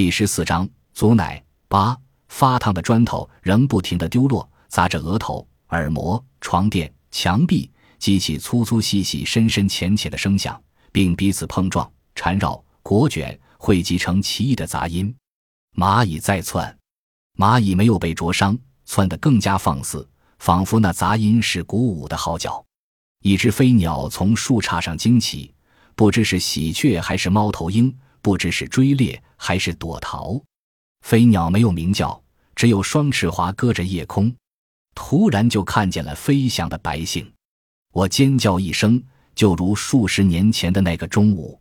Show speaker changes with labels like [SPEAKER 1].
[SPEAKER 1] 第十四章，足奶八发烫的砖头仍不停地丢落，砸着额头、耳膜、床垫、墙壁，激起粗粗细细、深深浅浅的声响，并彼此碰撞、缠绕、裹卷，汇集成奇异的杂音。蚂蚁在窜，蚂蚁没有被灼伤，窜得更加放肆，仿佛那杂音是鼓舞的号角。一只飞鸟从树杈上惊起，不知是喜鹊还是猫头鹰。不知是追猎还是躲逃，飞鸟没有鸣叫，只有双翅划隔着夜空。突然就看见了飞翔的白星，我尖叫一声，就如数十年前的那个中午。